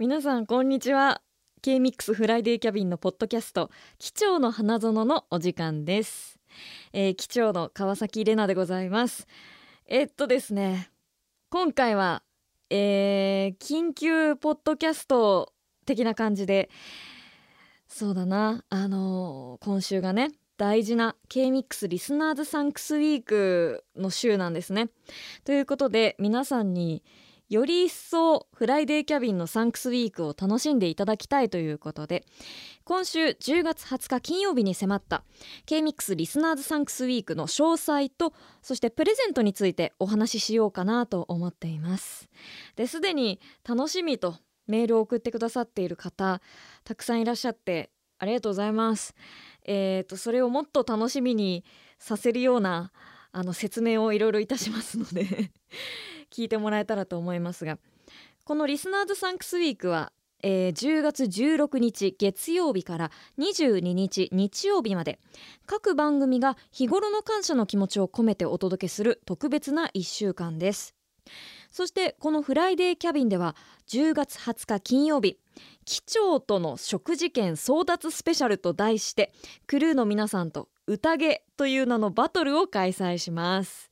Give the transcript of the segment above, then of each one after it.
皆さんこんにちは。K-MIX フライデーキャビンのポッドキャスト機長の花園のお時間です、えー、機長の川崎玲奈でございます。えっとですね今回は、えー、緊急ポッドキャスト的な感じでそうだなあのー今週がね大事な K-MIX リスナーズサンクスウィークの週なんですね。ということで皆さんにより一層フライデーキャビンのサンクスウィークを楽しんでいただきたいということで今週10月20日金曜日に迫った K-MIX リスナーズサンクスウィークの詳細とそしてプレゼントについてお話ししようかなと思っています。ですでに楽しみとメールを送ってくださっている方たくさんいらっしゃってありがとうございます。えー、とそれをもっと楽しみにさせるようなあの説明をいろいろいたしますので聞いてもらえたらと思いますがこのリスナーズサンクスウィークは、えー10月16日月曜日から22日日曜日まで各番組が日頃の感謝の気持ちを込めてお届けする特別な1週間です。そしてこのフライデーキャビンでは10月20日金曜日機長との食事券争奪スペシャルと題してクルーの皆さんと宴という名のバトルを開催します。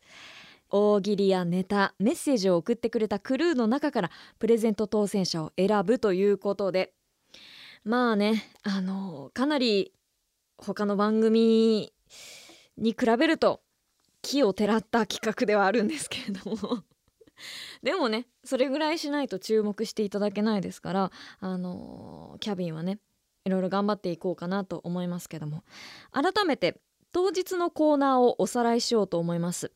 大喜利やネタメッセージを送ってくれたクルーの中からプレゼント当選者を選ぶということで。まあねあのかなり他の番組に比べると木をてらった企画ではあるんですけれども。でもねそれぐらいしないと注目していただけないですからあのキャビンはねいろいろ頑張っていこうかなと思いますけども。改めて当日のコーナーをおさらいしようと思います。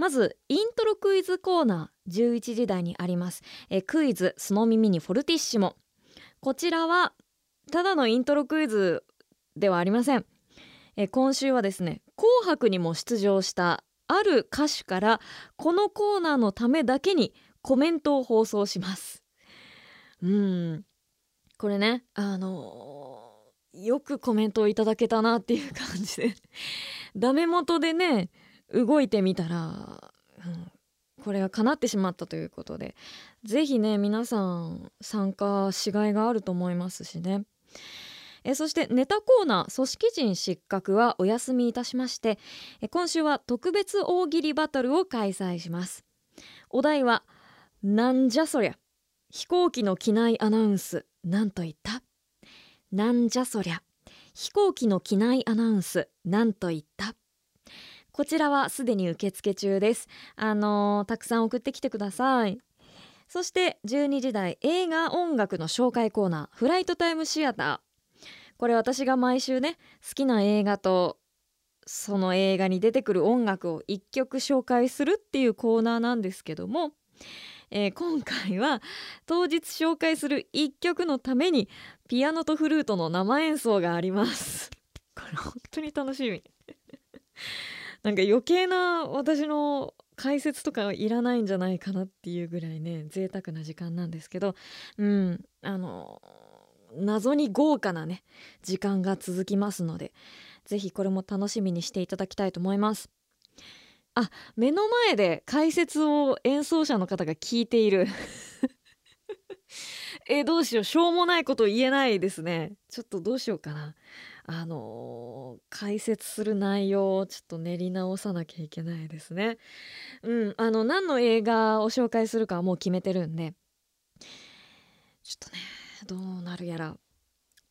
まずイントロクイズコーナー11時台にあります。えクイズその耳にフォルティッシモこちらはただのイントロクイズではありません。え今週はですね紅白にも出場したある歌手からこのコーナーのためだけにコメントを放送します。うん。これねあのよくコメントをいただけたなっていう感じで。ダメ元でね動いてみたら、うんこれが叶ってしまったということでぜひね皆さん参加しがいがあると思いますしね。えそしてネタコーナー組織人失格はお休みいたしましてえ今週は特別大喜利バトルを開催します。お題はなんじゃそりゃ飛行機の機内アナウンスなんと言った？なんじゃそりゃ飛行機の機内アナウンスなんと言った？こちらはすでに受付中です。あのーたくさん送ってきてください。そして12時台映画音楽の紹介コーナーフライトタイムシアター。これ私が毎週ね好きな映画とその映画に出てくる音楽を1曲紹介するっていうコーナーなんですけども、えー今回は当日紹介する1曲のためにピアノとフルートの生演奏があります。これ本当に楽しみ。なんか余計な私の解説とかはいらないんじゃないかなっていうぐらいね贅沢な時間なんですけどうんあの謎に豪華なね時間が続きますのでぜひこれも楽しみにしていただきたいと思います。あ目の前で解説を演奏者の方が聞いている。えどうしよう。しょうもないこと言えないですね。ちょっとどうしようかな。あのー解説する内容をちょっと練り直さなきゃいけないですね。うんあの何の映画を紹介するかはもう決めてるんで。ちょっとねどうなるやら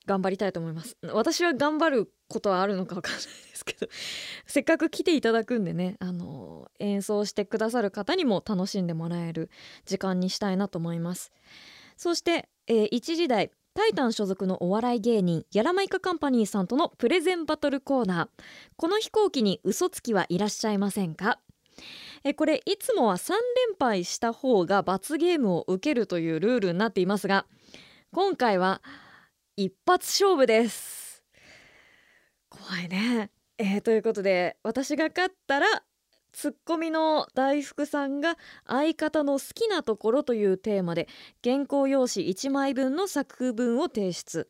頑張りたいと思います。私は頑張ることはあるのかわかんないですけど せっかく来ていただくんでねあの演奏してくださる方にも楽しんでもらえる時間にしたいなと思います。そして、えー1時台。タイタン所属のお笑い芸人やらまいかカンパニーさんとのプレゼンバトルコーナー。この飛行機に嘘つきはいらっしゃいませんか？えこれいつもは3連敗した方が罰ゲームを受けるというルールになっていますが今回は一発勝負です。怖いね、えーということで私が勝ったらツッコミの大福さんが相方の好きなところというテーマで原稿用紙1枚分の作文を提出。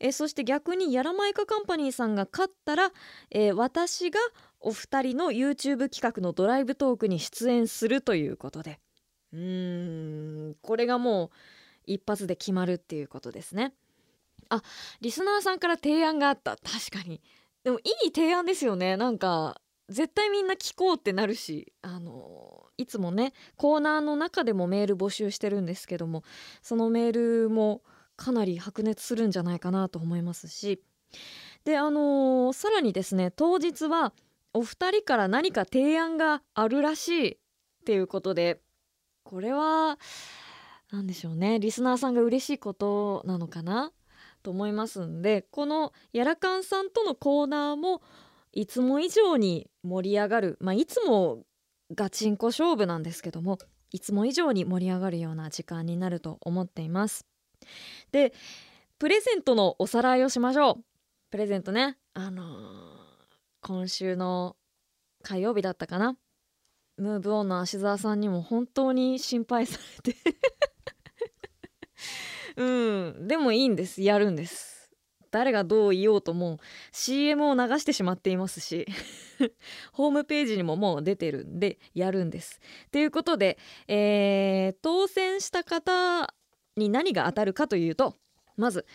えそして逆にやらまいかカンパニーさんが勝ったら、え私がお二人の YouTube 企画のドライブトークに出演するということで。うーんこれがもう一発で決まるっていうことですね。あリスナーさんから提案があった。確かに。でもいい提案ですよね。なんか絶対みんな聞こうってなるしあのいつもねコーナーの中でもメール募集してるんですけどもそのメールもかなり白熱するんじゃないかなと思いますし。であのー、さらにですね当日はお二人から何か提案があるらしいっていうことでこれは何でしょうねリスナーさんが嬉しいことなのかなと思いますんでこのやらかんさんとのコーナーもいつも以上に盛り上がるまあいつもガチンコ勝負なんですけどもいつも以上に盛り上がるような時間になると思っています。でプレゼントのおさらいをしましょう。プレゼントね。あのー、今週の火曜日だったかな。ムーブオンの芦沢さんにも本当に心配されて。うん。でもいいんです。やるんです。誰がどう言おうとも CM を流してしまっていますし ホームページにももう出てるんでやるんです。ということで、えー、当選した方に何が当たるかというとまず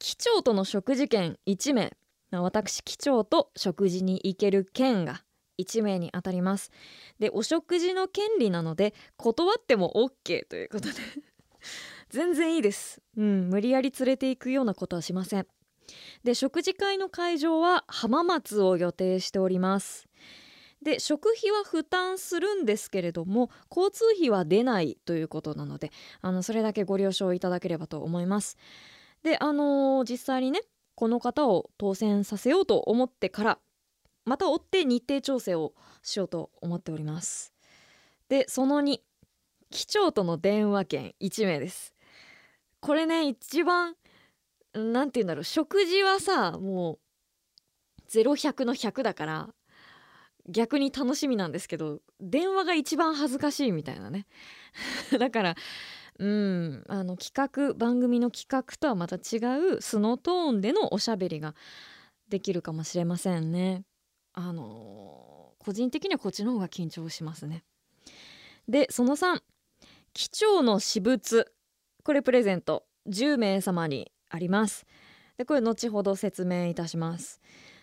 機長との食事券1名。私機長と食事に行ける券が1名に当たります。でお食事の権利なので断っても OK ということで。全然いいです、うん、無理やり連れて行くようなことはしません。で食事会の会場は浜松を予定しております。で食費は負担するんですけれども交通費は出ないということなのであのそれだけご了承いただければと思います。であのー、実際にねこの方を当選させようと思ってからまた追って日程調整をしようと思っております。でその2機長との電話券1名です。これね一番何て言うんだろう食事はさもう0100の100だから逆に楽しみなんですけど電話が一番恥ずかしいみたいなね だからうんあの企画番組の企画とはまた違う素のトーンでのおしゃべりができるかもしれませんね。あのー、個人的にはこっちの方が緊張しますね。でその3機長の私物これプレゼント10名様にあります。でこれ後ほど説明いたします。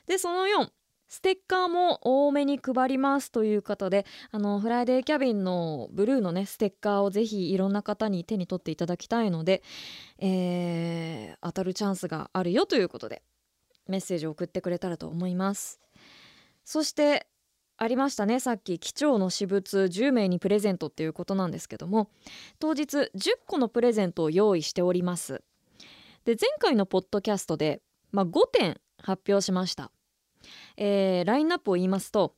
でその4ステッカーも多めに配りますということであのフライデーキャビンのブルーのねステッカーをぜひいろんな方に手に取っていただきたいので、えー、当たるチャンスがあるよということでメッセージを送ってくれたらと思います。そしてありましたねさっき機長の私物10名にプレゼントっていうことなんですけども当日10個のプレゼントを用意しております。で前回のポッドキャストで、まあ、5点発表しました、えー、ラインナップを言いますと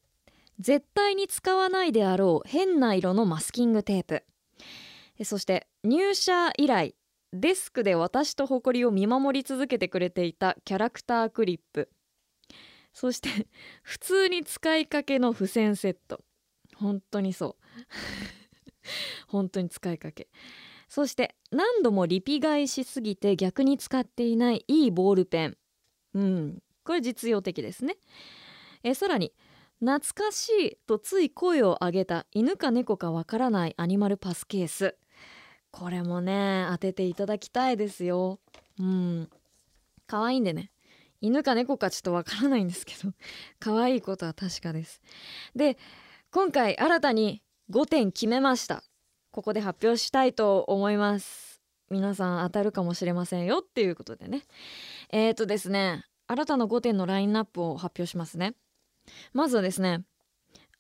絶対に使わないであろう変な色のマスキングテープ。そして入社以来デスクで私と誇りを見守り続けてくれていたキャラクタークリップ。そして普通に使いかけの付箋セット。本当にそう。本当に使いかけ。そして何度もリピ買いしすぎて逆に使っていないいいボールペン。うん。これ実用的ですね。えさらに懐かしいとつい声を上げた犬か猫かわからないアニマルパスケース。これもね当てていただきたいですよ。うん。可愛いんでね。犬か猫かちょっとわからないんですけど。可愛いことは確かです。で今回新たに5点決めましたここで発表したいと思います。皆さん当たるかもしれませんよっていうことでね。えーとですね新たな5点のラインナップを発表しますね。まずはですね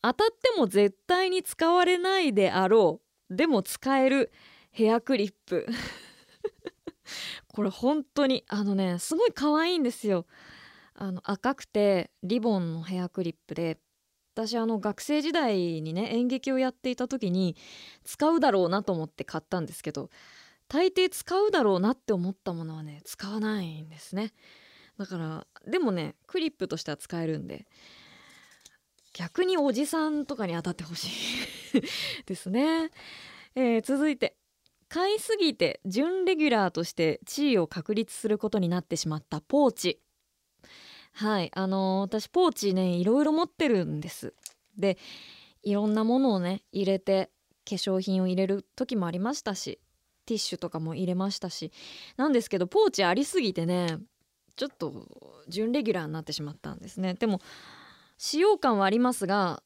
当たっても絶対に使われないであろう。でも使えるヘアクリップ。これ本当にあのねすごい可愛いんですよ。あの赤くてリボンのヘアクリップで。私あの学生時代にね演劇をやっていた時に使うだろうなと思って買ったんですけど大抵使うだろうなって思ったものはね使わないんですね。だからでもねクリップとしては使えるんで逆におじさんとかに当たってほしい ですね、えー、続いて買いすぎて準レギュラーとして地位を確立することになってしまったポーチ。はい。あの、私ポーチねいろいろ持ってるんです。でいろんなものをね入れて化粧品を入れる時もありましたしティッシュとかも入れましたし。なんですけどポーチありすぎてねちょっと準レギュラーになってしまったんですね。でも使用感はありますが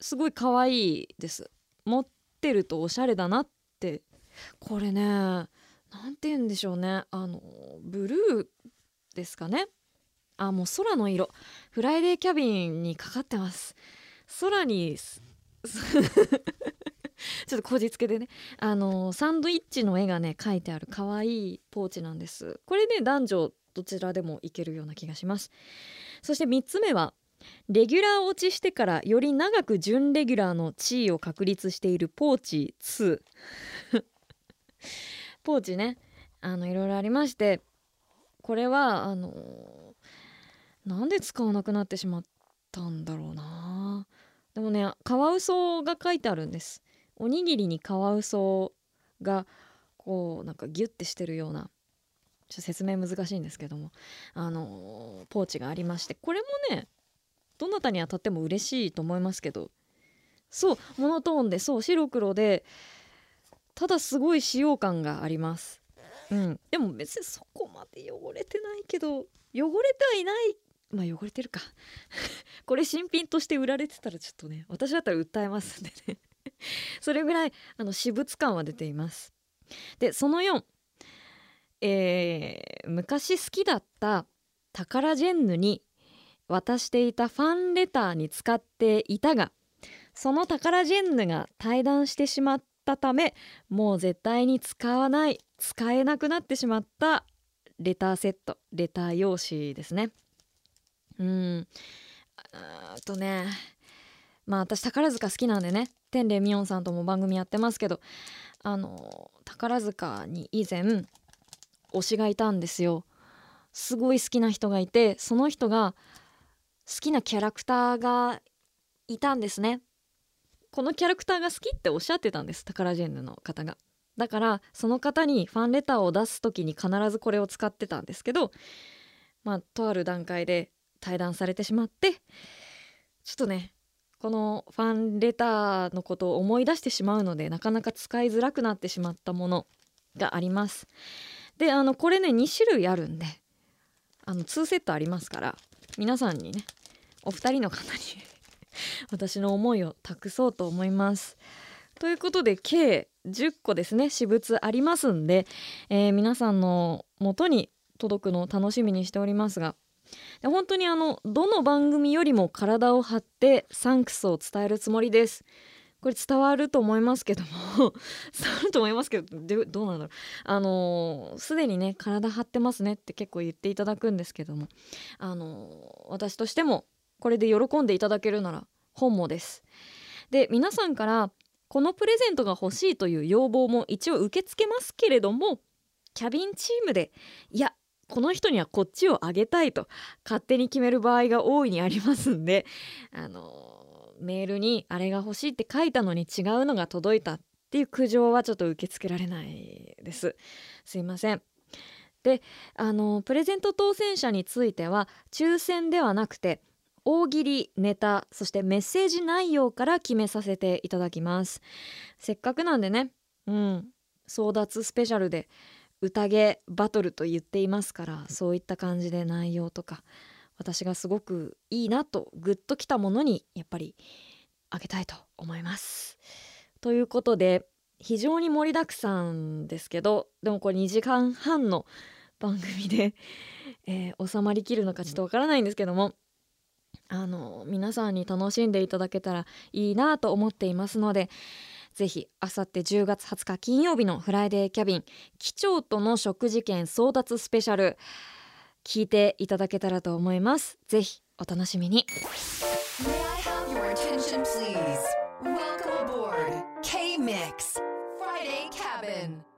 すごい可愛いです。持ってるとおしゃれだなって。これね何て言うんでしょうね。あのブルーですかね。あもう空の色。フライデーキャビンにかかってます。空に ちょっとこじつけでね。あのサンドイッチの絵がね書いてある可愛いポーチなんです。これね男女どちらでもいけるような気がします。そして3つ目はレギュラー落ちしてからより長く準レギュラーの地位を確立しているポーチ2 ポーチねあのいろいろありましてこれはあのなんで使わなくなってしまったんだろうな。でもねカワウソが書いてあるんです。おにぎりにカワウソがこうなんかギュッてしてるようなちょっと説明難しいんですけどもあのポーチがありましてこれもねどなたに当たっても嬉しいと思いますけどそうモノトーンでそう白黒でただすごい使用感があります。うん。でも別にそこまで汚れてないけど汚れてはいないまあ汚れてるか。これ新品として売られてたらちょっとね私だったら訴えますんでね。それぐらいあの私物感は出ています。でその4、えー、昔好きだったタカラジェンヌに渡していたファンレターに使っていたがそのタカラジェンヌが退団してしまったためもう絶対に使わない使えなくなってしまったレターセットレター用紙ですね。うん。あとねまあ私宝塚好きなんでね天霊みおんさんとも番組やってますけどあの宝塚に以前推しがいたんですよ。すごい好きな人がいてその人が好きなキャラクターがいたんですね。このキャラクターが好きっておっしゃってたんですタカラジェンヌの方が。だからその方にファンレターを出す時に必ずこれを使ってたんですけどまあとある段階で対談されてしまってちょっとねこのファンレターのことを思い出してしまうのでなかなか使いづらくなってしまったものがあります。であのこれね2種類あるんであの2セットありますから皆さんにねお二人の方に 私の思いを託そうと思います。ということで計10個ですね私物ありますんで、えー、皆さんの元に届くのを楽しみにしておりますがで本当にあのどの番組よりも体を張ってサンクスを伝えるつもりです。これ伝わると思いますけども 伝わると思いますけどどうなんだろう。あのす、でにね体張ってますねって結構言っていただくんですけどもあの私としてもこれで喜んでいただけるなら本望です。で皆さんからこのプレゼントが欲しいという要望も一応受け付けますけれどもキャビンチームでいやこの人にはこっちをあげたいと勝手に決める場合が大いにありますんで あのメールにあれが欲しいって書いたのに違うのが届いたっていう苦情はちょっと受け付けられないです。すいません。であのプレゼント当選者については抽選ではなくて大喜利ネタそしてメッセージ内容から決めさせていただきます。せっかくなんでねうん争奪スペシャルで宴バトルと言っていますからそういった感じで内容とか私がすごくいいなとグッときたものにやっぱりあげたいと思います。ということで非常に盛りだくさんですけどでもこれ2時間半の番組で、えー、収まりきるのかちょっとわからないんですけどもあの皆さんに楽しんでいただけたらいいなと思っていますのでぜひあさって10月20日金曜日のフライデーキャビン機長との食事券争奪スペシャル聞いていただけたらと思います。ぜひお楽しみに。K-Mix Friday Cabin.